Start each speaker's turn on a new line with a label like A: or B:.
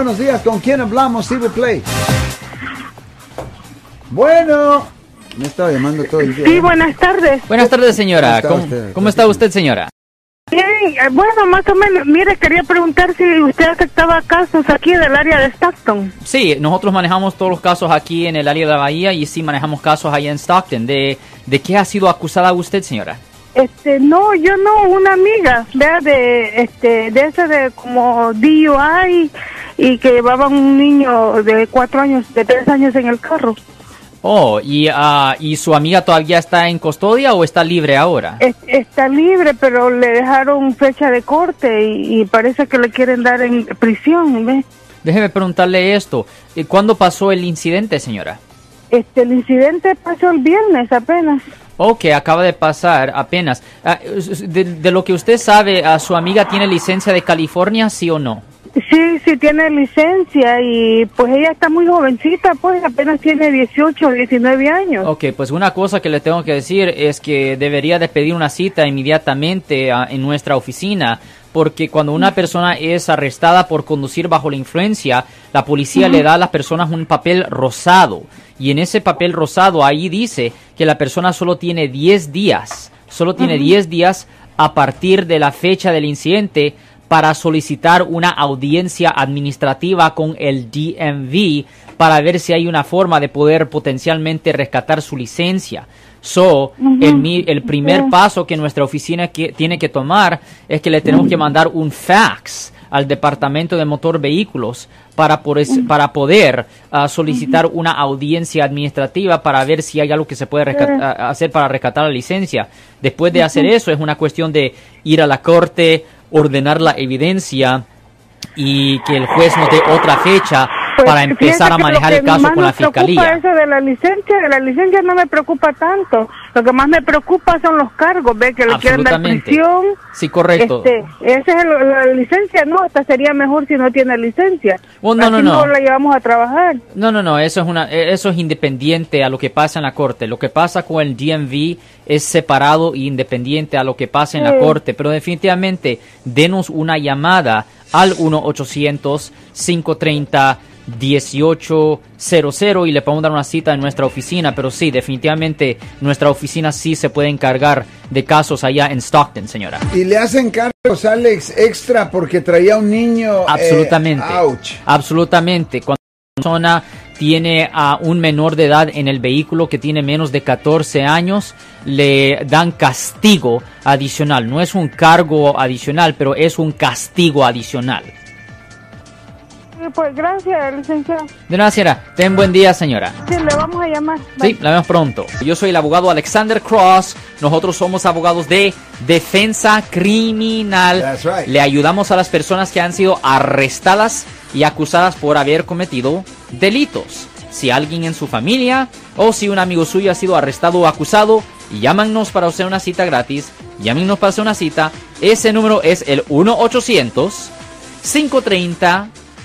A: Buenos días, ¿con quién hablamos? Silver Play. Bueno, me estaba llamando todo el día.
B: Sí, buenas tardes.
C: Buenas tardes, señora.
A: ¿Cómo está
C: ¿Cómo,
A: usted?
C: cómo está usted, señora?
B: Bien, eh, bueno, más o menos, mire, quería preguntar si usted aceptaba casos aquí del área de Stockton.
C: Sí, nosotros manejamos todos los casos aquí en el área de la Bahía y sí manejamos casos allá en Stockton. ¿De, de qué ha sido acusada usted, señora?
B: Este, no, yo no, una amiga, vea, de, este, de ese de como DUI y que llevaba un niño de cuatro años, de tres años en el carro.
C: Oh, y, ah, ¿y su amiga todavía está en custodia o está libre ahora?
B: Es- está libre, pero le dejaron fecha de corte y, y parece que le quieren dar en prisión, ¿ve?
C: Déjeme preguntarle esto. eh, ¿Cuándo pasó el incidente, señora?
B: Este, el incidente pasó el viernes apenas.
C: Ok, acaba de pasar apenas. Ah, de, de lo que usted sabe, ¿a ¿su amiga tiene licencia de California, sí o no?
B: Sí, sí tiene licencia y pues ella está muy jovencita, pues apenas tiene 18 o 19 años.
C: Ok, pues una cosa que le tengo que decir es que debería de pedir una cita inmediatamente ah, en nuestra oficina, porque cuando una persona es arrestada por conducir bajo la influencia, la policía le da a las personas un papel rosado, y en ese papel rosado ahí dice que la persona solo tiene 10 días, solo tiene 10 días a partir de la fecha del incidente para solicitar una audiencia administrativa con el DMV para ver si hay una forma de poder potencialmente rescatar su licencia. So, el, mi- el primer
B: Sí.
C: paso que nuestra oficina que- tiene que tomar es que le tenemos que mandar un fax al Departamento de Motor Vehículos para, por es- para poder ah, solicitar una audiencia administrativa para ver si hay algo que se puede ah, hacer para rescatar la licencia. Después de hacer eso, es una cuestión de ir a la corte, ordenar la evidencia y que el juez nos dé otra fecha
B: Pues,
C: para empezar a manejar el caso con la fiscalía.
B: eso de la licencia, de la licencia no me preocupa tanto. Lo que más me preocupa son los cargos, ve que le quieren dar prisión.
C: Sí, correcto.
B: Este, esa es el- la licencia, no, esta sería mejor si no tiene licencia.
C: Oh, no,
B: Así
C: no, no.
B: la llevamos a trabajar.
C: No, no, no, eso es una, eh, eso es independiente a lo que pasa en la corte. Lo que pasa con el DMV es separado e independiente a lo que pasa en la corte. Pero definitivamente, denos una llamada al 1-800-530-1800 y le podemos dar una cita en nuestra oficina. Pero sí, definitivamente nuestra oficina sí se puede encargar de casos allá en Stockton, señora.
A: Y le hacen cargos, Alex, extra porque traía un niño. eh,
C: Absolutamente.
A: ouch.
C: Absolutamente. Cuando una persona tiene a un menor de edad en el vehículo que tiene menos de 14 años, le dan castigo adicional. No es un cargo adicional, pero es un castigo adicional.
B: Pues gracias, licenciado.
C: De nada, señora. Ten buen día, señora.
B: Sí, le vamos a llamar. Bye.
C: Sí, la vemos pronto. Yo soy el abogado Alexander Cross. Nosotros somos abogados de defensa criminal.
A: That's right.
C: Le ayudamos a las personas que han sido arrestadas y acusadas por haber cometido delitos. Si alguien en su familia o si un amigo suyo ha sido arrestado o acusado, llámanos para hacer una cita gratis. Llámenos para hacer una cita. Ese número es el 1 800 530